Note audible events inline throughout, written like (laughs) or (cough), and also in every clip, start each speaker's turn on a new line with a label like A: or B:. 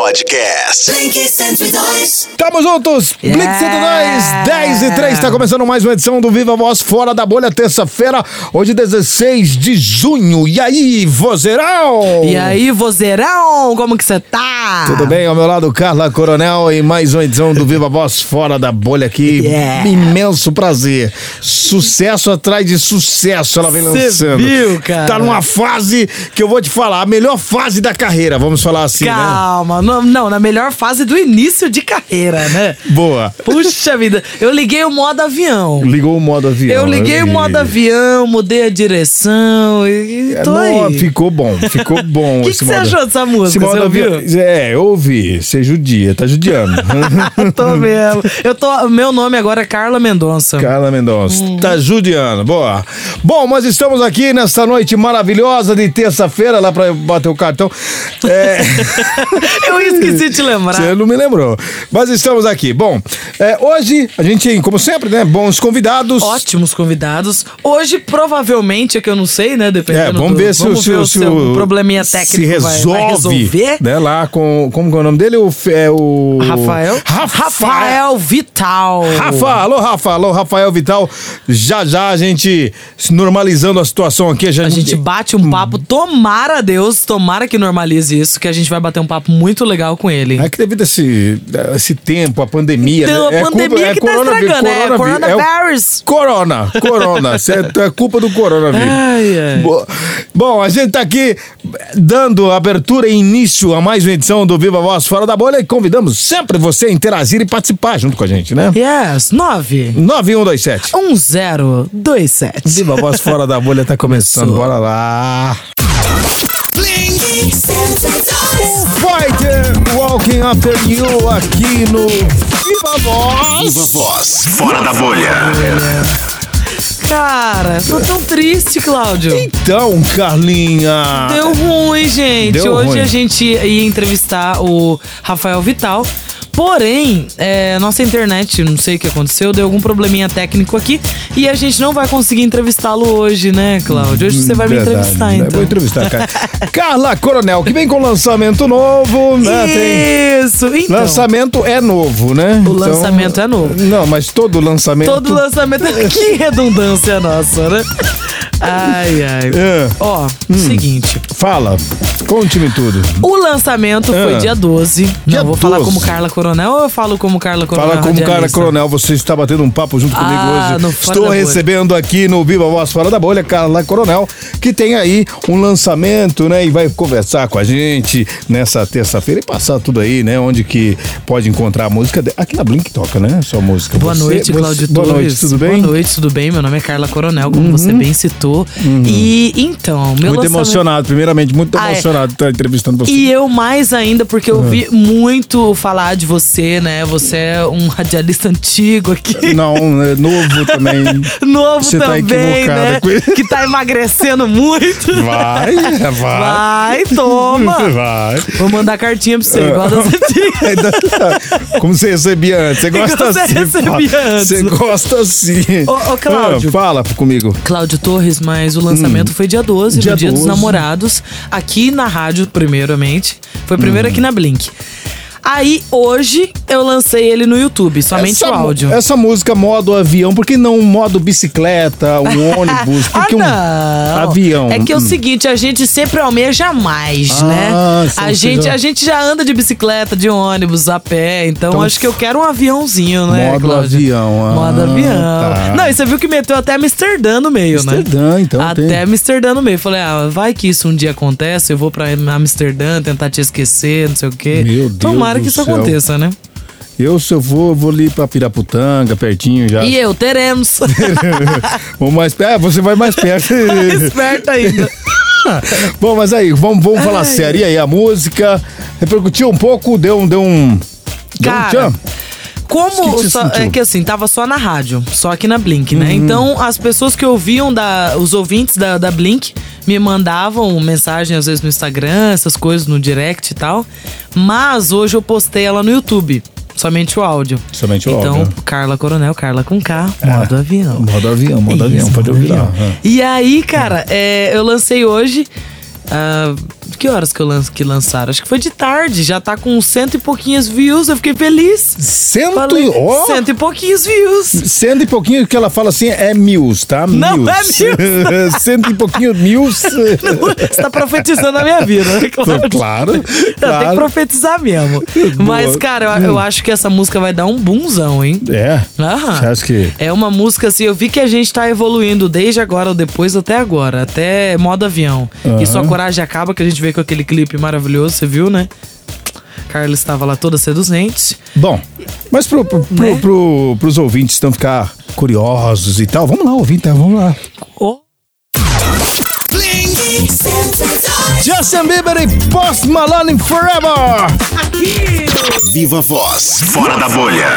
A: Podcast.
B: Blink 102.
C: Tamo juntos! Blink 102, 10 e 3, tá começando mais uma edição do Viva Voz Fora da Bolha, terça-feira, hoje 16 de junho. E aí, vozeirão?
D: E aí, vozeirão, como que você tá?
C: Tudo bem? Ao meu lado, Carla Coronel, e mais uma edição do Viva Voz Fora da Bolha aqui.
D: Yeah.
C: Imenso prazer. Sucesso atrás de sucesso ela vem
D: Cê
C: lançando.
D: viu, cara?
C: Tá numa fase que eu vou te falar, a melhor fase da carreira, vamos falar assim, né?
D: Calma, não, não, na melhor fase do início de carreira, né?
C: Boa.
D: Puxa vida, eu liguei o modo avião.
C: Ligou o modo avião.
D: Eu liguei o modo avião, mudei a direção e, e
C: É,
D: tô
C: não,
D: aí.
C: ficou bom, ficou bom.
D: O (laughs) que que você achou dessa música?
C: esse modo avião- É, eu ouvi. Você judia, tá judiando. (laughs)
D: tô mesmo. Eu tô, meu nome agora é Carla Mendonça.
C: Carla Mendonça,
D: Hum.
C: tá judiando. Boa. Bom, nós estamos aqui nesta noite maravilhosa de terça-feira, lá pra bater o cartão. É, (laughs)
D: Eu esqueci de te lembrar.
C: você não me lembrou. Mas estamos aqui. Bom, é, hoje a gente, como sempre, né, bons convidados.
D: Ótimos convidados. Hoje, provavelmente, é que eu não sei, né? Dependendo
C: É, vamos
D: do-
C: ver se,
D: vamos
C: o- se,
D: ver
C: o- se
D: seu
C: o
D: probleminha técnico
C: se
D: vai-
C: resolve,
D: vai, resolver.
C: né, lá com como é o nome dele? O, é o
D: Rafael? Rafael Vital.
C: Rafa, alô Rafa, alô Rafael Vital. Já já a gente normalizando a situação aqui, a gente,
D: A gente bate um papo, tomara Deus, tomara que normalize isso, que a gente vai bater um papo muito legal com ele.
C: É que devido a esse, a esse tempo, a pandemia.
D: Então,
C: né?
D: a
C: é
D: pandemia
C: culpa, é
D: que tá
C: coronavírus,
D: estragando, é
C: coronavírus,
D: coronavírus.
C: o corona, corona. Cê- é culpa do coronavírus.
D: Ai, ai.
C: Bo- Bom, a gente tá aqui dando abertura e início a mais uma edição do Viva Voz Fora da Bolha e convidamos sempre você a interagir e participar junto com a gente, né?
D: Yes, 9
C: 9127.
D: 1027.
C: Viva Voz Fora da Bolha tá começando. Bora lá.
B: Blink 102.
C: Fighter Walking After You aqui no Viva Voz.
A: Viva Voz Fora da Bolha.
D: Cara, tô tão triste, Cláudio.
C: Então, Carlinha.
D: Deu ruim, gente.
C: Deu
D: Hoje
C: ruim.
D: a gente ia entrevistar o Rafael Vital. Porém, é, nossa internet, não sei o que aconteceu, deu algum probleminha técnico aqui e a gente não vai conseguir entrevistá-lo hoje, né, Cláudio? Hoje você vai me
C: Verdade,
D: entrevistar,
C: né?
D: então.
C: Vou entrevistar, cara. (laughs) Carla Coronel, que vem com lançamento novo, né? Tem...
D: Isso, então.
C: Lançamento é novo, né?
D: O lançamento é novo.
C: Não, mas todo lançamento.
D: Todo lançamento. (laughs) que redundância nossa, né? Ai, ai.
C: É.
D: Ó, seguinte.
C: Fala, conte-me tudo.
D: O lançamento foi
C: Ah.
D: dia 12.
C: Dia
D: não, vou falar
C: 12.
D: como Carla Coronel ou eu falo como Carla Coronel?
C: Fala como
D: radialista?
C: coronel, você está batendo um papo junto comigo
D: Ah,
C: hoje. Estou recebendo aqui no Viva Voz Fora da Bolha, Carla Coronel, que tem aí um lançamento, né? E vai conversar com a gente nessa terça-feira e passar tudo aí, né? Onde que pode encontrar a música. de- Aqui na Blink toca, né? Sua música.
D: Boa
C: Você-
D: noite, Cláudio
C: Boa
D: Torres.
C: noite, tudo bem? Uhum.
D: Boa noite, tudo bem? Meu nome é Carla Coronel, como você bem citou. E então, meu
C: Muito
D: lançamento...
C: emocionado, primeiramente, muito
D: Ah, é.
C: emocionado de estar entrevistando você.
D: E eu mais ainda, porque eu ouvi muito falar de você, né? Você é um radialista antigo aqui.
C: Não, é novo também. (laughs)
D: Novo
C: Você tá
D: também,
C: equivocada
D: né?
C: com.
D: Que tá emagrecendo muito.
C: Vai, vai.
D: Vai, toma. (laughs)
C: Vai.
D: Vou mandar cartinha pra
C: É.
D: você, igual das antigas.
C: Ainda- Como você recebia antes? Você (laughs) gosta
D: você
C: assim?
D: recebia
C: fala.
D: antes.
C: Você gosta assim.
D: Ô, ô, Cláudio.
C: Ah, fala comigo.
D: Cláudio Torres, mas o lançamento foi dia 12,
C: Hum. Dia
D: no Dia
C: 12.
D: dos Namorados, aqui na rádio, primeiramente. Foi primeiro
C: Hum.
D: aqui na Blink. Aí, hoje, eu lancei ele no YouTube, somente o
C: mu-
D: áudio.
C: essa música modo avião, por que não um modo bicicleta, um (laughs) ônibus? Por que um
D: ah, não.
C: avião?
D: É que é o
C: Hum.
D: seguinte, a gente sempre almeja mais,
C: Ah,
D: né? A gente,
C: já-
D: a gente já anda de bicicleta, de ônibus, a pé, então,
C: Então,
D: acho que eu quero um aviãozinho, né,
C: Modo
D: Cláudio?
C: avião, ah,
D: Modo avião.
C: tá.
D: Não, e você viu que meteu até Amsterdã no meio, né?
C: Amsterdã, então
D: Até
C: tem.
D: Amsterdã no meio. Falei, ah, vai que isso um dia acontece, eu vou pra Amsterdã tentar te esquecer, não sei o quê.
C: Meu Deus
D: Tomara
C: do
D: que isso
C: céu.
D: aconteça, né?
C: Eu, se eu vou, eu vou ali pra Piraputanga, pertinho já.
D: E eu, teremos. (laughs)
C: Vou mais perto. Ah, você vai mais perto. (laughs)
D: Esperta ainda. (laughs)
C: Bom, mas aí, vamos, vamos falar sério. E aí, a música repercutiu um pouco, deu um. Deu um deu um tchan.
D: Como só- é que assim, tava só na rádio, só aqui na Blink, né?
C: Uhum.
D: Então, as pessoas que ouviam da. Os ouvintes da, da Blink me mandavam mensagem, às vezes, no Instagram, essas coisas, no direct e tal. Mas hoje eu postei ela no YouTube. Somente o áudio.
C: Somente o
D: então,
C: áudio.
D: Carla Coronel, Carla com K, modo avião.
C: Modo avião, modo avião,
D: Isso,
C: pode
D: modo
C: ouvir lá.
D: avião.
C: Ah.
D: E aí, cara, é, eu lancei hoje. ah, Que horas que eu lan que lançaram? Acho que foi de tarde. Já tá com cento e pouquinhos views. Eu fiquei feliz.
C: Cento,
D: Falei,
C: e- ó,
D: cento e pouquinhos views.
C: cento e pouquinho que ela fala assim é mils, tá?
D: Não
C: Mils.
D: é (laughs)
C: cento e pouquinho mils.
D: Você tá profetizando a minha vida, né? Claro.
C: claro,
D: Não, Tem que
C: claro.
D: profetizar mesmo. Mas, cara, eu, eu acho que essa música vai dar um boomzão, hein?
C: É.
D: Aham.
C: Você acha que.
D: É uma música assim, eu vi que a gente tá evoluindo desde agora ou depois até agora, até modo avião. E sua coragem acaba, que a gente veio com aquele clipe maravilhoso, você viu, né? Carla estava lá toda seduzente.
C: Bom, mas pro, pro, pro,
D: Né?
C: pro- pros ouvintes não ficar curiosos e tal, vamos lá, ouvinte, vamos lá.
D: Oh,
B: Bling 102.
C: Justin Bieber e Post Malone Forever!
A: Viva Voz, fora da bolha.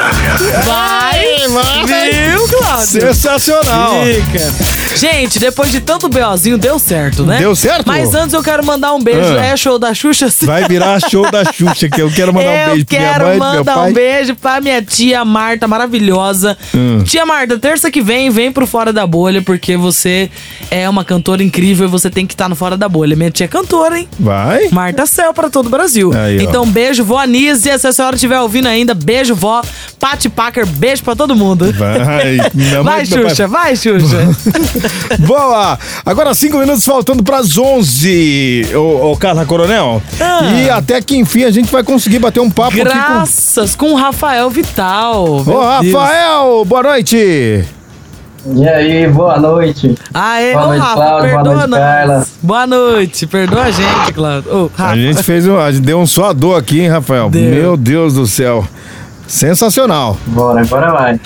D: vai! Viu, Cláudio?
C: Sensacional!
D: Fica. Gente, depois de tanto BOzinho, deu certo, né?
C: Deu certo?
D: Mas antes eu quero mandar um beijo.
C: Ah.
D: É show da Xuxa?
C: Vai virar show da (laughs) Xuxa, que eu quero mandar um
D: eu
C: beijo pra minha
D: quero
C: mãe, pro meu
D: mandar
C: pai.
D: um beijo pra minha tia Marta, maravilhosa.
C: Hum.
D: Tia Marta, terça que vem, vem pro Fora da Bolha, porque você é uma cantora incrível e você tem que estar no Fora da Bolha. Minha tia é cantora, hein?
C: Vai?
D: Marta Céu pra todo o Brasil.
C: Aí,
D: então, beijo, vó Anísia. Se a senhora estiver ouvindo ainda, beijo, vó. Pati Packer, beijo pra todo mundo.
C: Vai. (laughs) Minha mãe
D: Vai. Xuxa, vai, Xuxa. (laughs)
C: Boa! Agora cinco minutos faltando pras 11, ô, ô Carla Coronel.
D: Ah.
C: E até que enfim a gente vai conseguir bater um papo aqui
D: Graças com o Rafael Vital.
C: com... Ô,
D: Deus.
C: Rafael, boa noite!
E: E aí, boa noite.
D: Aê,
E: Boa
D: ô
E: noite,
D: Rafa,
E: Cláudio. Boa noite,
D: nós.
E: Carla.
D: Boa noite, perdoa a gente, Cláudio. Rafa.
C: A gente fez um, a gente deu um suador aqui, hein, Rafael?
D: Deu.
C: Meu Deus do céu. Sensacional.
E: Bora, agora vai.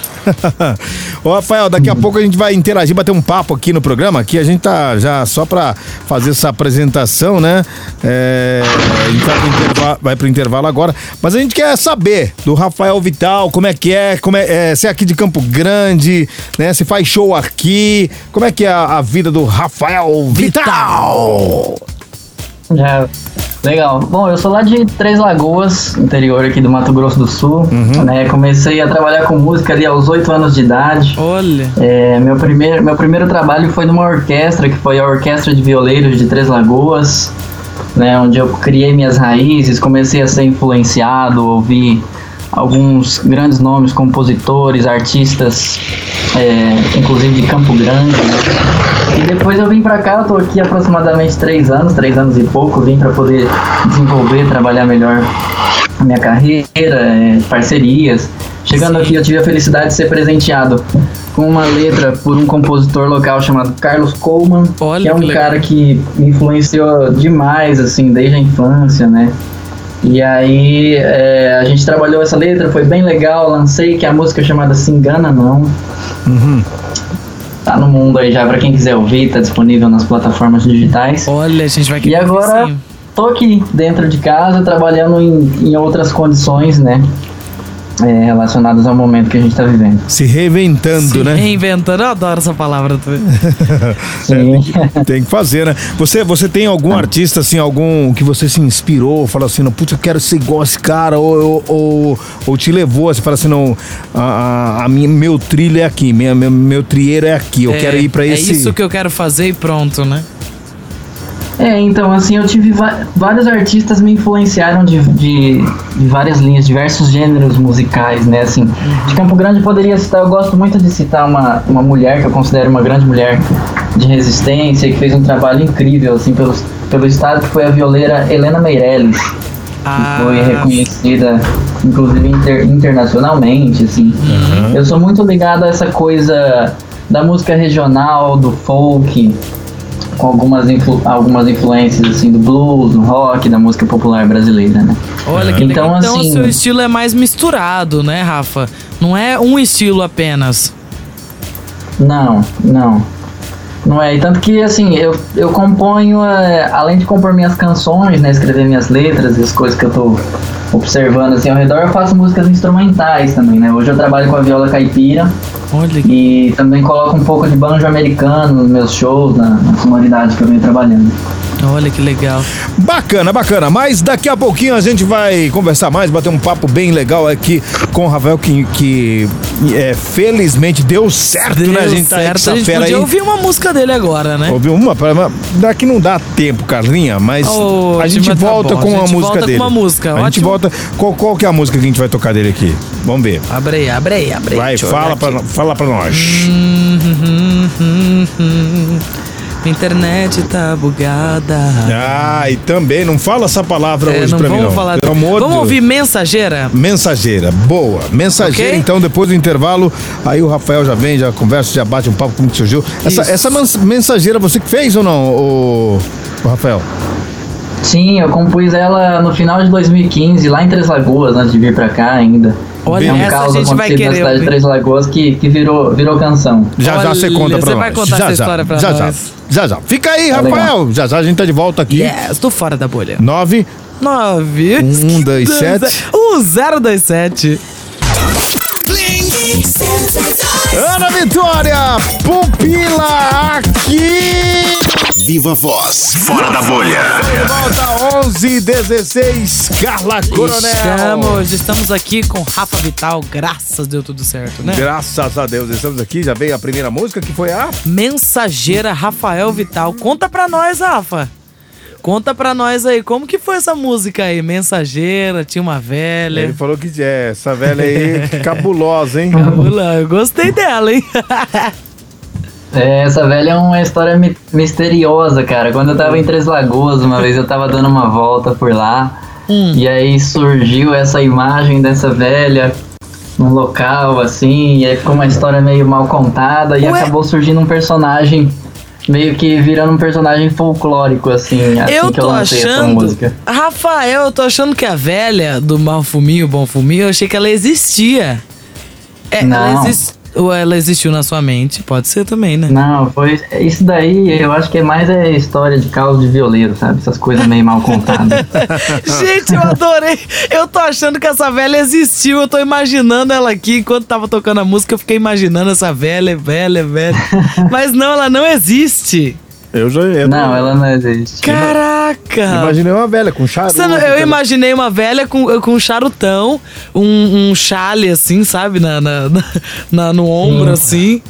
E: (laughs)
C: Ô, Rafael, daqui a pouco a gente vai interagir, bater um papo aqui no programa. Aqui a gente tá já só pra fazer essa apresentação, né? É, a gente vai pro, intervalo, vai pro intervalo agora. Mas a gente quer saber do Rafael Vital, como é que é, como é, é se é aqui de Campo Grande, né? Se faz show aqui. Como é que é a, a vida do Rafael Vital?
E: Já. Legal. Bom, eu sou lá de Três Lagoas, interior aqui do Mato Grosso do Sul. Né, comecei a trabalhar com música ali aos 8 anos de idade.
D: Olha.
E: É, meu, primeiro, meu primeiro trabalho foi numa orquestra, que foi a Orquestra de Violeiros de Três Lagoas, né, onde eu criei minhas raízes, comecei a ser influenciado, ouvi alguns grandes nomes, compositores, artistas, é, inclusive de Campo Grande. né. E depois eu vim pra cá, eu tô aqui aproximadamente três anos, três anos e pouco, vim para poder desenvolver, trabalhar melhor a minha carreira, é, parcerias. Chegando aqui, eu tive a felicidade de ser presenteado com uma letra por um compositor local chamado Carlos Coleman,
D: Olha
E: que é
D: que
E: um
D: legal.
E: cara que me influenciou demais, assim, desde a infância, né? E aí é, a gente trabalhou essa letra, foi bem legal, lancei que é a música chamada Se Engana Não. Tá no mundo aí já pra quem quiser ouvir, tá disponível nas plataformas digitais.
D: Olha, a gente vai
E: E
D: querer
E: agora
D: ouvir sim.
E: tô aqui dentro de casa trabalhando em, em outras condições, né? É, relacionadas ao momento que a gente tá vivendo.
C: Se reinventando,
D: Se
C: né?
D: reinventando, eu adoro essa palavra também. (laughs)
E: Sim.
C: Tem que fazer, né? Você, você tem algum artista, assim, algum que você se inspirou, falou assim, não, putz, eu quero ser igual esse cara, ou, ou, ou, ou te levou, você fala assim, não, a, a, a minha, meu trilho é aqui, minha, meu, meu trieiro é aqui, eu
D: É,
C: quero ir pra esse...
D: É isso que eu quero fazer e pronto, né?
E: É, então, assim, eu tive vários artistas me influenciaram de, de, de várias linhas, diversos gêneros musicais, né? Assim, de Campo Grande poderia citar, eu gosto muito de citar uma, uma mulher que eu considero uma grande mulher de resistência, que fez um trabalho incrível, assim, pelo, pelo estado, que foi a violeira Helena Meirelles.
D: Ah,
E: que foi reconhecida, inclusive inter- internacionalmente, assim. Eu sou muito ligado a essa coisa da música regional, do folk, com algumas, influ- algumas influências, assim, do blues, do rock, da música popular brasileira, né?
D: Olha que
E: Então,
D: legal. Então
E: assim-
D: o seu estilo é mais misturado, né, Rafa? Não é um estilo apenas.
E: Não, não. Não é, e tanto que assim, eu, eu componho, é, além de compor minhas canções, né, escrever minhas letras e as coisas que eu tô observando assim ao redor, eu faço músicas instrumentais também, né? Hoje eu trabalho com a viola caipira
D: Olha
E: e também coloco um pouco de banjo americano nos meus shows, na, na sonoridade que eu venho trabalhando.
D: Olha que legal.
C: Bacana, bacana. Mas daqui a pouquinho a gente vai conversar mais, bater um papo bem legal aqui com o Rafael, que, que é, felizmente deu certo,
D: Deu
C: né? A gente tá
D: certo. a gente
C: fera
D: podia
C: aí.
D: ouvir uma música dele agora, né?
C: Ouviu uma? Daqui não dá tempo, Carlinha, mas
D: Ô,
C: a gente
D: tá
C: volta
D: bom,
C: com
D: a gente
C: música
D: volta com
C: dele.
D: uma música,
C: A gente volta. Qual, qual que é a música que a gente vai tocar dele aqui? Vamos ver.
D: Abre aí, abre aí, abre aí.
C: Vai, fala pra, fala pra nós.
D: Minha internet tá bugada.
C: Ah, e também não fala essa palavra
D: É,
C: hoje
D: não
C: pra mim,
D: vamos
C: não.
D: falar.
C: Pelo amor
D: Vamos ouvir Mensageira?
C: Mensageira, boa. Mensageira,
D: Ok?
C: então, depois do intervalo, aí o Rafael já vem, já conversa, já bate um papo como que surgiu. Essa,
D: Isso.
C: essa mens- mensageira você que fez ou não, o, o Rafael?
E: Sim, eu compus ela no final de 2015, lá em Três Lagoas, antes de vir pra cá ainda.
D: Olha,
E: é um
D: essa a
E: caos
D: gente vai
E: acontecido na
D: querer
E: cidade de. Três Lagoas que, que virou, virou canção.
C: Já já você
D: Olha,
C: conta pra
D: você
C: nós.
D: vai contar
C: já,
D: essa
C: já,
D: história pra
C: já,
D: nós.
C: Já, já, já. Fica aí,
E: Tá
C: Rafael. Já já a gente tá de volta aqui.
D: Yes, tô fora da bolha.
C: Nove.
D: 9
C: Um, dois, (laughs) sete.
D: 1027
C: Ana Vitória, pupila aqui.
A: Viva Voz, fora da bolha.
C: Volta 11 16 Carla Coronel.
D: Estamos, estamos aqui com Rafa Vital, graças deu tudo certo, né?
C: Graças a Deus, estamos aqui. Já veio a primeira música que foi a.
D: Mensageira Rafael Vital. Conta pra nós, Rafa. Conta pra nós aí, como que foi essa música aí? Mensageira, tinha uma velha.
C: Ele falou que é essa velha aí, que cabulosa, hein?
D: Cabula, Eu gostei dela, hein?
E: É, essa velha é uma história mi- misteriosa, cara. Quando eu tava em Três Lagoas, uma vez eu tava dando uma volta por lá,
D: Hum.
E: e aí surgiu essa imagem dessa velha num local, assim, e aí ficou uma história meio mal contada, e
D: Ué?
E: acabou surgindo um personagem, meio que virando um personagem folclórico, assim, assim
D: eu
E: que eu essa
D: achando.
E: música.
D: Rafael, eu tô achando que a velha do Mal Fuminho, Bom Fuminho, eu achei que ela existia. É, ela
E: Não.
D: existe. Ou ela existiu na sua mente? Pode ser também, né?
E: Não, foi. Isso daí eu acho que é mais é história de caos de violeiro, sabe? Essas coisas meio mal contadas. (laughs)
D: Gente, eu adorei. Eu tô achando que essa velha existiu. Eu tô imaginando ela aqui. Enquanto tava tocando a música, eu fiquei imaginando essa velha, velha, velha. (laughs) Mas não, ela não existe.
C: Eu já. Eu
E: Não, ela não existe.
D: Caraca!
C: Imaginei uma velha com charuto.
D: Não- eu imaginei uma velha com, com um charutão, um, um chale assim, sabe? Na, na, na- no ombro, assim.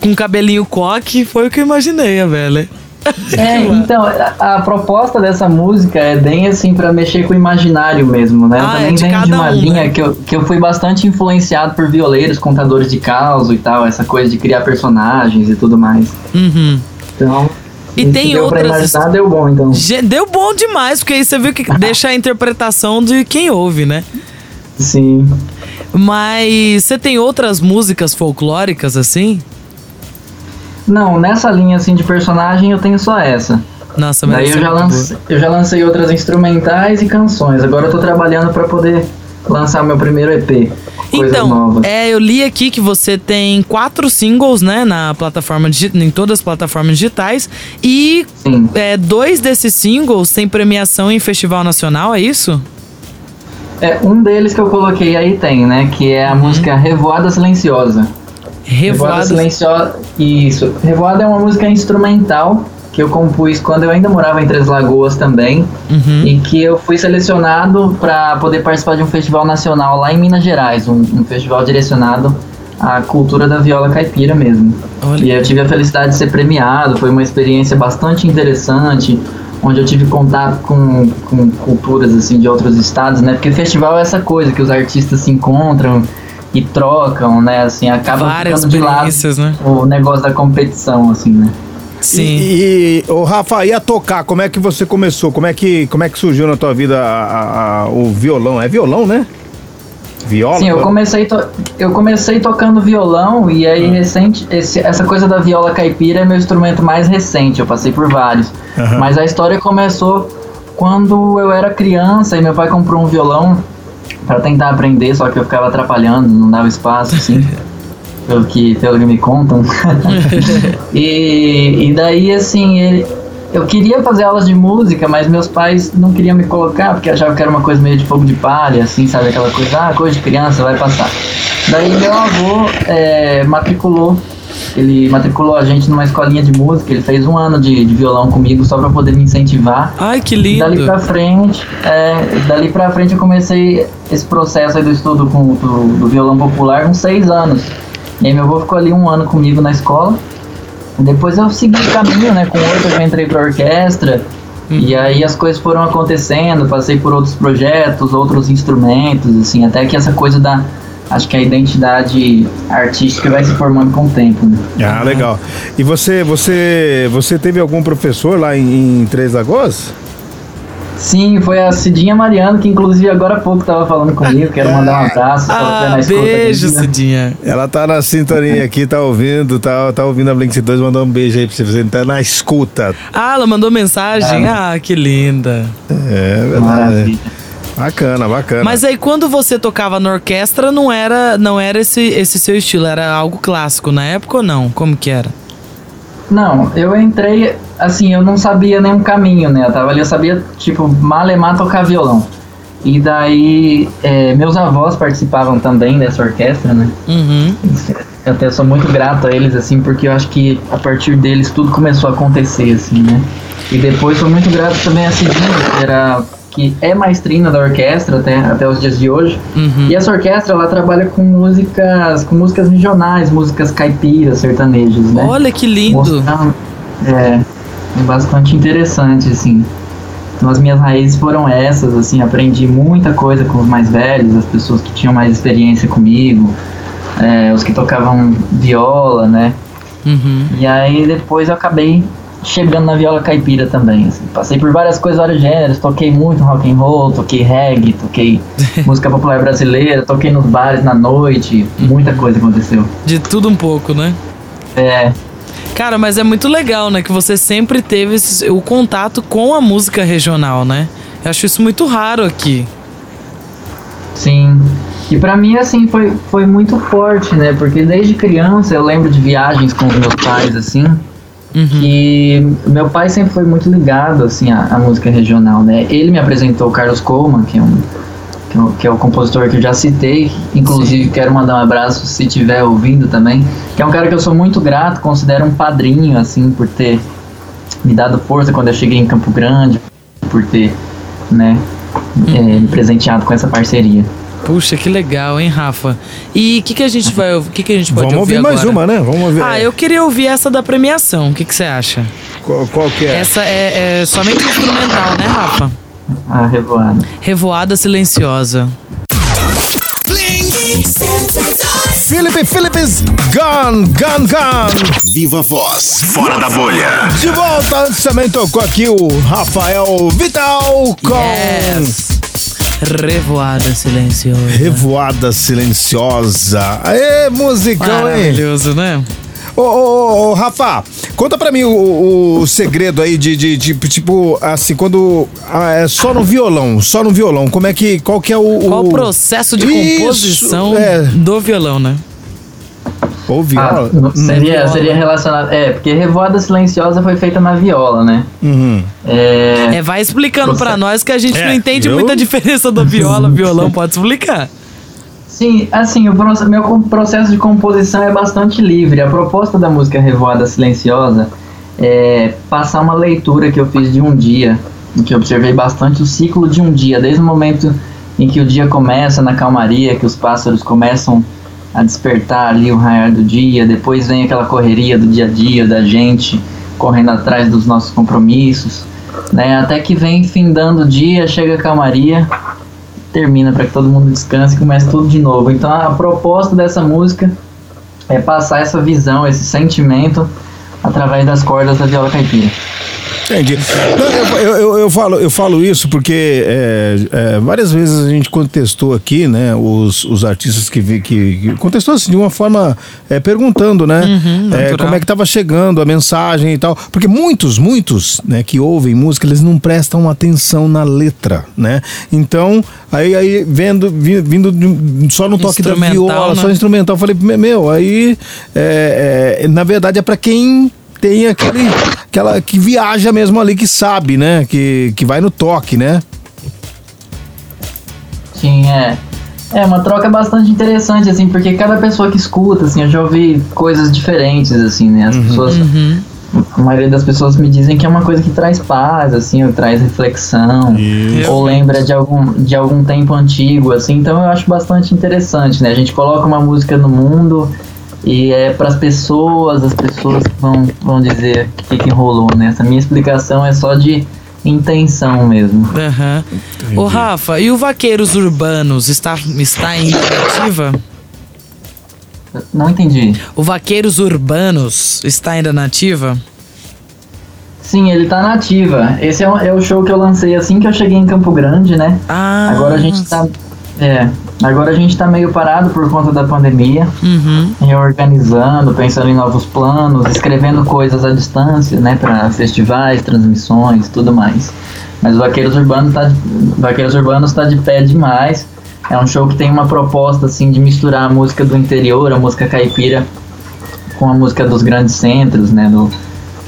D: Com um cabelinho coque. Foi o que eu imaginei, a velha.
E: É, (laughs) então, a, a proposta dessa música é bem assim pra mexer com o imaginário mesmo, né? Eu
D: Ah, é
E: também
D: de
E: venho de uma
D: um,
E: linha
D: né?
E: que, eu, que eu fui bastante influenciado por violeiros, contadores de caos e tal, essa coisa de criar personagens e tudo mais.
D: Uhum.
E: Então,
D: E tem
E: deu pra
D: outras-
E: imaginar, deu bom, então.
D: Deu bom demais, porque aí você viu que (laughs) deixa a interpretação de quem ouve, né?
E: Sim.
D: Mas você tem outras músicas folclóricas assim?
E: Não, nessa linha assim de personagem eu tenho só essa.
D: Nossa, mas
E: Daí eu
D: é
E: já, eu já lancei outras instrumentais e canções. Agora eu tô trabalhando pra poder lançar meu primeiro EP. Coisas
D: Então,
E: novas.
D: é, eu li aqui que você tem quatro singles, né, na plataforma em todas as plataformas digitais e é, dois desses singles têm premiação em festival nacional, é isso?
E: É, um deles que eu coloquei aí tem, né? Que é a música Revoada Silenciosa.
D: Revoada.
E: Silenciosa. Isso. Revoada é uma música instrumental que eu compus quando eu ainda morava em Três Lagoas também.
D: Uhum.
E: E que eu fui selecionado para poder participar de um festival nacional lá em Minas Gerais. Um, um festival direcionado à cultura da viola caipira mesmo.
D: Olha.
E: E eu tive a felicidade de ser premiado. Foi uma experiência bastante interessante. Onde eu tive contato com, com culturas assim de outros estados, né? Porque festival é essa coisa que os artistas se encontram e trocam, né? Assim, acaba
D: Várias
E: ficando de lado
D: né?
E: o negócio da competição, assim, né?
D: Sim.
C: E, e o Rafa, ia tocar, como é que você começou? Como é que, como é que surgiu na tua vida a- a- a- o violão? É violão, né? Viola?
E: Sim, eu comecei, to- eu comecei tocando violão e aí
C: Ah.
E: recente, esse- essa coisa da viola caipira é meu instrumento mais recente, eu passei por vários. Mas a história começou quando eu era criança e meu pai comprou um violão para tentar aprender, só que eu ficava atrapalhando, não dava espaço, assim. (laughs) pelo, que, pelo que me contam. (laughs) e, e daí, assim, ele, eu queria fazer aulas de música, mas meus pais não queriam me colocar, porque achavam que era uma coisa meio de fogo de palha, assim, sabe? Aquela coisa, ah, coisa de criança, vai passar. Daí meu avô é, matriculou ele matriculou a gente numa escolinha de música, ele fez um ano de, de violão comigo só pra poder me incentivar.
D: Ai, que
E: E Dali
D: lindo.
E: pra frente, é, dali pra frente eu comecei esse processo aí do estudo com, do, do violão popular com seis anos. E aí meu avô ficou ali um ano comigo na escola. Depois eu segui o caminho, né? Com oito eu já entrei pra orquestra. E aí as coisas foram acontecendo, passei por outros projetos, outros instrumentos, assim, até que essa coisa da. Acho que a identidade artística vai se formando com o tempo, né?
C: Ah, legal. E você, você, você teve algum professor lá em, em Três Lagoas?
E: Sim, foi a Cidinha Mariano, que inclusive agora há pouco tava falando comigo, quero mandar um abraço,
D: Ah,
E: na escuta
D: beijo,
E: aqui, né?
D: Cidinha.
C: Ela tá na sintonia aqui, tá ouvindo, tá, tá ouvindo a Blink 2, mandou um beijo aí pra você, você tá na escuta.
D: Ah, ela mandou mensagem. Ah, que linda.
C: É verdade.
E: Maravilha.
C: Bacana, bacana.
D: Mas aí quando você tocava na orquestra, não era, não era esse, esse seu estilo, era algo clássico na época ou não? Como que era?
E: Não, eu entrei, assim, eu não sabia nenhum caminho, né? Eu tava ali, eu sabia, tipo, malemar tocar violão. E daí, é, meus avós participavam também dessa orquestra, né?
D: Uhum.
E: Eu até sou muito grato a eles, assim, porque eu acho que a partir deles tudo começou a acontecer, assim, né? E depois sou muito grato também a Cidinha, que era que é maestrina da orquestra até, até os dias de hoje.
D: Uhum.
E: E essa orquestra, ela trabalha com músicas, com músicas regionais, músicas caipiras, sertanejas, né?
D: Olha que lindo.
E: É, é bastante interessante, assim. Então as minhas raízes foram essas, assim, aprendi muita coisa com os mais velhos, as pessoas que tinham mais experiência comigo, é, os que tocavam viola, né?
D: Uhum.
E: E aí depois eu acabei chegando na viola caipira também, assim. Passei por várias coisas, vários gêneros, toquei muito rock and roll, toquei reggae, toquei (laughs) música popular brasileira, toquei nos bares na noite, muita coisa aconteceu.
D: De tudo um pouco, né?
E: É,
D: Cara, mas é muito legal, né? Que você sempre teve esse- o contato com a música regional, né? Eu acho isso muito raro aqui.
E: Sim. E pra mim, assim, foi, foi muito forte, né? Porque desde criança eu lembro de viagens com os meus pais, assim,
D: Uhum.
E: que meu pai sempre foi muito ligado, assim, à, à música regional, né? Ele me apresentou o Carlos Coleman, que é um que é o- que é o compositor que eu já citei, inclusive quero mandar um abraço se estiver ouvindo também, que é um cara que eu sou muito grato, considero um padrinho, assim, por ter me dado força quando eu cheguei em Campo Grande, por ter, né, é, me presenteado com essa parceria.
D: Puxa, que legal, hein, Rafa? E o que, que a gente vai ouvir? O que, que a gente pode
C: Vamos ouvir mais
D: agora?
C: uma, né? Vamos ouvir.
D: Ah, eu queria ouvir essa da premiação. O que, que você acha?
C: Qual, qual que é?
D: Essa é, é somente instrumental, né, Rafa?
E: A revoada.
D: Revoada silenciosa.
B: Blink 102.
C: Felipe Philips Gun, Gun, Gun.
A: Viva Voz, fora da bolha.
C: De volta, antes também tocou aqui o Rafael Vital com
D: Yes. Revoada silenciosa.
C: Revoada Silenciosa. Aê, musicão, hein?
D: Maravilhoso, né?
C: Ô, ô, ô, ô, Rafa, conta pra mim o, o segredo aí de, de, de, tipo, assim, quando ah, é só no violão, só no violão, como é que, qual que é o...
D: Qual o processo de
C: Isso,
D: composição
C: é.
D: do violão, né?
C: Ou
E: Ah,
C: viola?
E: seria,
D: viola.
E: seria relacionado. É, porque Revoada Silenciosa foi feita na viola, né?
C: Uhum.
E: É,
D: É, vai explicando pra nós que a gente
C: É,
D: não entende
C: eu-
D: muita diferença do viola, (laughs) violão, pode explicar.
E: Sim, assim, o meu processo de composição é bastante livre. A proposta da música Revoada Silenciosa é passar uma leitura que eu fiz de um dia, em que eu observei bastante o ciclo de um dia, desde o momento em que o dia começa na calmaria, que os pássaros começam a despertar ali o raiar do dia, depois vem aquela correria do dia a dia da gente correndo atrás dos nossos compromissos, né? Até que vem findando o dia, chega a calmaria, termina para que todo mundo descanse e comece tudo de novo. Então a proposta dessa música é passar essa visão, esse sentimento através das cordas da viola caipira.
C: Entendi. Não, eu, eu, eu, falo, eu falo isso porque é, é, várias vezes a gente contestou aqui, né, os, os artistas que, vi- que, que contestou assim, de uma forma é, perguntando, né,
D: Uhum,
C: é, como é que estava chegando a mensagem e tal, porque muitos, muitos, né, que ouvem música, eles não prestam atenção na letra, né, então aí, aí vendo, vi- vindo só no toque da viola,
D: né?
C: só instrumental, eu falei, meu, aí é, é, na verdade é para quem tem aquele aquela que viaja mesmo ali que sabe, né? Que, que vai no toque, né?
E: Sim, é. É uma troca bastante interessante, assim, porque cada pessoa que escuta, assim, eu já ouvi coisas diferentes, assim, né? As pessoas. A maioria das pessoas me dizem que é uma coisa que traz paz, assim, ou traz reflexão,
C: Isso.
E: ou lembra de algum, de algum tempo antigo, assim, então eu acho bastante interessante, né? A gente coloca uma música no mundo e é para as pessoas, as pessoas que vão, vão dizer o que, que rolou, né? Essa minha explicação é só de intenção mesmo.
D: Aham. Ô, Rafa, e o Vaqueiros Urbanos está, está em ativa?
E: Não entendi.
D: O Vaqueiros Urbanos está ainda na ativa?
E: Sim, ele tá na ativa. Esse é o, é o show que eu lancei assim que eu cheguei em Campo Grande, né?
D: Ah.
E: Agora a gente tá. É, agora a gente tá meio parado por conta da pandemia,
D: Uhum.
E: reorganizando, pensando em novos planos, escrevendo coisas à distância, né, para festivais, transmissões, tudo mais. Mas o Vaqueiros Urbanos tá, Vaqueiros Urbanos tá de pé demais. É um show que tem uma proposta assim de misturar a música do interior, a música caipira, com a música dos grandes centros, né, do,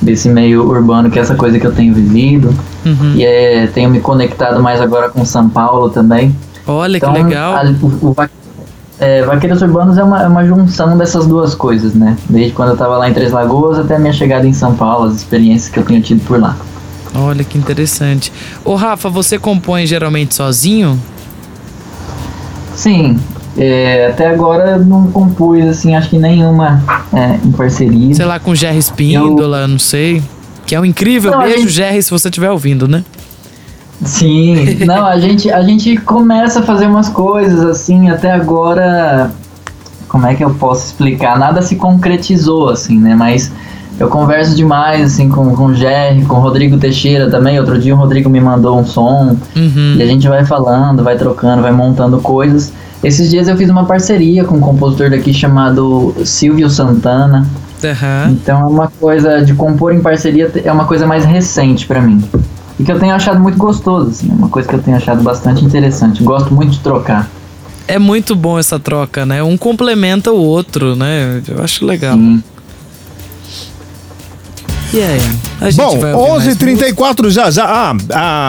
E: desse meio urbano, que é essa coisa que eu tenho vivido.
D: Uhum.
E: E é, tenho me conectado mais agora com São Paulo também.
D: Olha
E: Então,
D: que legal.
E: a- o, o é, Vaqueiros Urbanos é uma, é uma junção dessas duas coisas, né? Desde quando eu tava lá em Três Lagoas até a minha chegada em São Paulo, as experiências que eu tenho tido por lá.
D: Olha que interessante. Ô, Rafa, você compõe geralmente sozinho?
E: Sim, é, até agora eu não compus, assim, acho que nenhuma é, em parceria.
D: Sei lá, com Jerry Espíndola, não sei. Que é um incrível
E: Não,
D: beijo,
E: gente-
D: Jerry, se você estiver ouvindo, né?
E: Sim, (laughs) não, a gente, a gente começa a fazer umas coisas assim, até agora, como é que eu posso explicar? Nada se concretizou, assim, né? Mas eu converso demais, assim, com, com o Jerry, com o Rodrigo Teixeira também. Outro dia o Rodrigo me mandou um som
D: Uhum.
E: e a gente vai falando, vai trocando, vai montando coisas. Esses dias eu fiz uma parceria com um compositor daqui chamado Silvio Santana.
D: Aham.
E: Então é uma coisa de compor em parceria é uma coisa mais recente pra mim. E que eu tenho achado muito gostoso, assim, uma coisa que eu tenho achado bastante interessante. Gosto muito de trocar.
D: É muito bom essa troca, né? Um complementa o outro, né? Eu acho legal.
E: Sim.
D: E aí? A gente
C: Bom,
D: vai ouvir mais
C: 11h34 já já. Ah,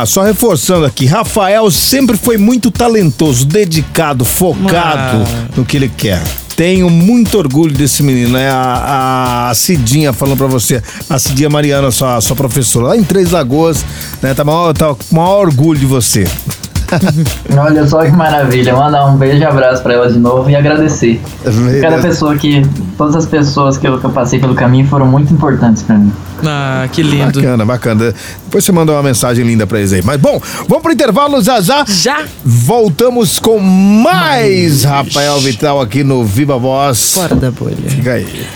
C: ah, só reforçando aqui. Rafael sempre foi muito talentoso, dedicado, focado
D: Ah.
C: no que ele quer. Tenho muito orgulho desse menino, né? A, a Cidinha falando pra você, a Cidinha Mariana, sua, sua professora, lá em Três Lagoas, né? Tá maior, tá maior orgulho de você. (laughs)
E: Olha só que maravilha. Mandar um beijo e abraço pra ela de novo e agradecer. Cada pessoa que. Todas as pessoas que eu, que eu passei pelo caminho foram muito importantes pra mim.
D: Ah, que lindo.
C: Bacana, bacana. Depois você manda uma mensagem linda pra eles aí. Mas bom, vamos pro intervalo já já.
D: Já?
C: Voltamos com mais Rafael Vital aqui no Viva Voz.
D: Fora da bolha.
C: Fica aí.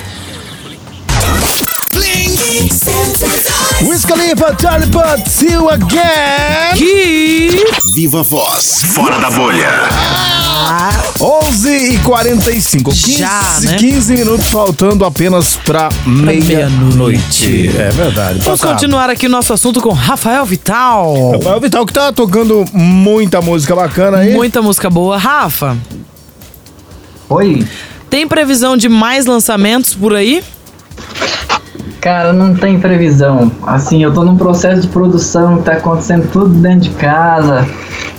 A: Bling.
C: Wiz Khalifa, Charlie Puth, see you again.
D: Que...
A: Viva Voz. Fora da bolha.
C: 11 e 45 15,
D: Já, né?
C: 15 minutos faltando apenas pra meia-noite.
D: meia-noite.
C: é verdade.
D: Vamos continuar aqui o nosso assunto com Rafael Vital.
C: Rafael Vital que tá tocando muita música bacana aí.
D: Muita música boa. Rafa,
E: Oi?
D: tem previsão de mais lançamentos por aí?
E: Cara, não tem previsão. Assim, eu tô num processo de produção tá acontecendo tudo dentro de casa,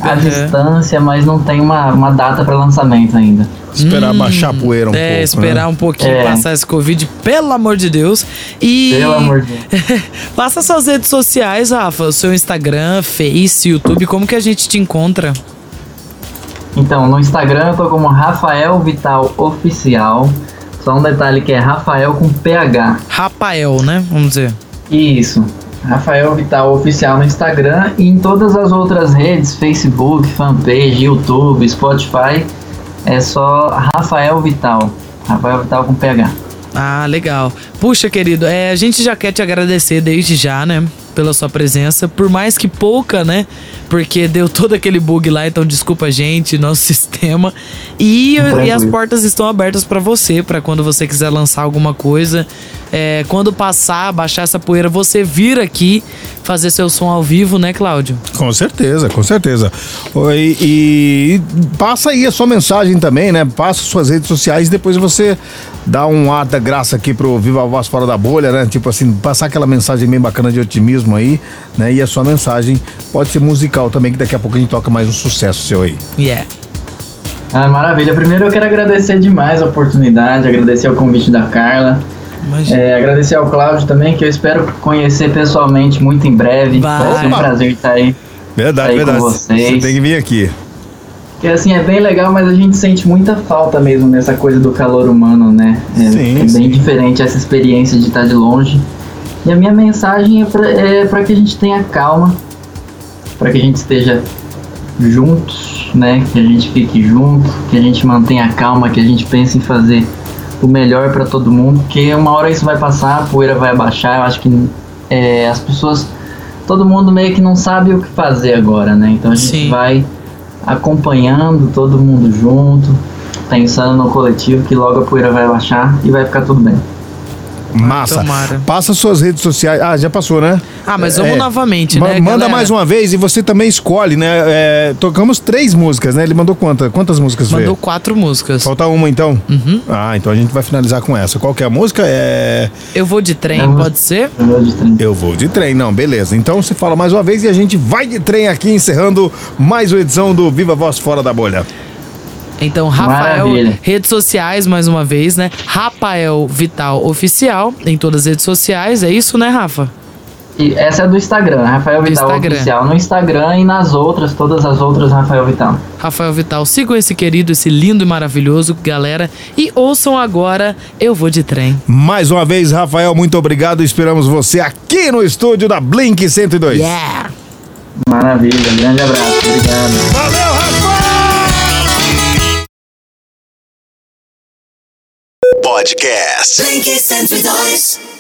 E: à
D: Uhum.
E: distância, mas não tem uma, uma data pra lançamento ainda.
C: Esperar baixar a poeira um
D: é,
C: pouco.
D: esperar
C: né?
D: um pouquinho
E: É.
D: passar esse Covid, pelo amor de Deus. E.
E: Pelo amor de Deus. (laughs)
D: Passa suas redes sociais, Rafa. O seu Instagram, Face, YouTube, como que a gente te encontra?
E: Então, no Instagram eu tô como Rafael Vital Oficial. Só um detalhe que é Rafael com PH.
D: Rafael, né? Vamos dizer.
E: Isso. Rafael Vital Oficial no Instagram e em todas as outras redes, Facebook, fanpage, YouTube, Spotify, é só Rafael Vital. Rafael Vital com PH.
D: Ah, legal. Puxa, querido, é, a gente já quer te agradecer desde já, né? Pela sua presença, por mais que pouca, né? Porque deu todo aquele bug lá, então desculpa a gente, nosso (laughs) sistema. E,
E: Tranquilo.
D: e as portas estão abertas pra você, pra quando você quiser lançar alguma coisa. É, quando passar, baixar essa poeira, você vir aqui fazer seu som ao vivo, né, Cláudio?
C: Com certeza, com certeza. Oi, E, passa aí a sua mensagem também, né? Passa suas redes sociais e depois você dá um ar da graça aqui pro Viva Voz Fora da Bolha, né? Tipo assim, passar aquela mensagem bem bacana de otimismo aí, né? E a sua mensagem pode ser musical também, que daqui a pouco a gente toca mais um sucesso seu aí.
D: Yeah.
E: Ah, maravilha. Primeiro eu quero agradecer demais a oportunidade, agradecer o convite da Carla. É, agradecer ao Cláudio também, que eu espero conhecer pessoalmente muito em breve.
D: Vai.
E: Vai ser um prazer estar aí.
C: Verdade,
E: Aí com
C: verdade.
E: vocês.
C: Você tem que vir aqui.
E: Porque assim, é bem legal, mas a gente sente muita falta mesmo nessa coisa do calor humano, né? É,
C: Sim,
E: é bem
C: sim.
E: diferente essa experiência de estar de longe. E a minha mensagem é pra, é que a gente tenha calma, pra que a gente esteja juntos, né? Que a gente fique junto, que a gente mantenha calma, que a gente pense em fazer o melhor pra todo mundo, porque uma hora isso vai passar, a poeira vai abaixar, eu acho que é, as pessoas, todo mundo meio que não sabe o que fazer agora, né? Então a gente
D: Sim.
E: vai acompanhando todo mundo junto, pensando no coletivo que logo a poeira vai baixar e vai ficar tudo bem.
C: Massa.
D: Tomara.
C: Passa suas redes sociais. Ah, já passou, né?
D: Ah, mas vamos
C: É.
D: novamente,
C: Ma-
D: né?
C: Manda
D: galera?
C: mais uma vez e você também escolhe, né? É, tocamos três músicas, né? Ele mandou quantas? Quantas músicas
D: Mandou
C: veio?
D: quatro músicas.
C: Falta uma então? Ah, então a gente vai finalizar com essa. Qual que é a música? É.
D: Eu vou de trem,
E: Eu vou-
D: pode ser?
E: Eu vou de trem.
C: Eu vou de trem, não, beleza. Então você fala mais uma vez e a gente vai de trem aqui, encerrando mais uma edição do Viva Voz Fora da Bolha.
D: Então, Rafael,
E: Maravilha.
D: redes sociais, mais uma vez, né? Rafael Vital Oficial, em todas as redes sociais, é isso, né, Rafa?
E: E essa é do Instagram, Rafael Vital
D: Instagram.
E: Oficial. No Instagram e nas outras, todas as outras, Rafael Vital.
D: Rafael Vital, sigam esse querido, esse lindo e maravilhoso, galera. E ouçam agora Eu Vou de Trem.
C: Mais uma vez, Rafael, muito obrigado. Esperamos você aqui no estúdio da Blink 102.
D: Yeah!
E: Maravilha, grande abraço, obrigado.
C: Valeu, Rafa!
A: Podcast.
B: Blink 102.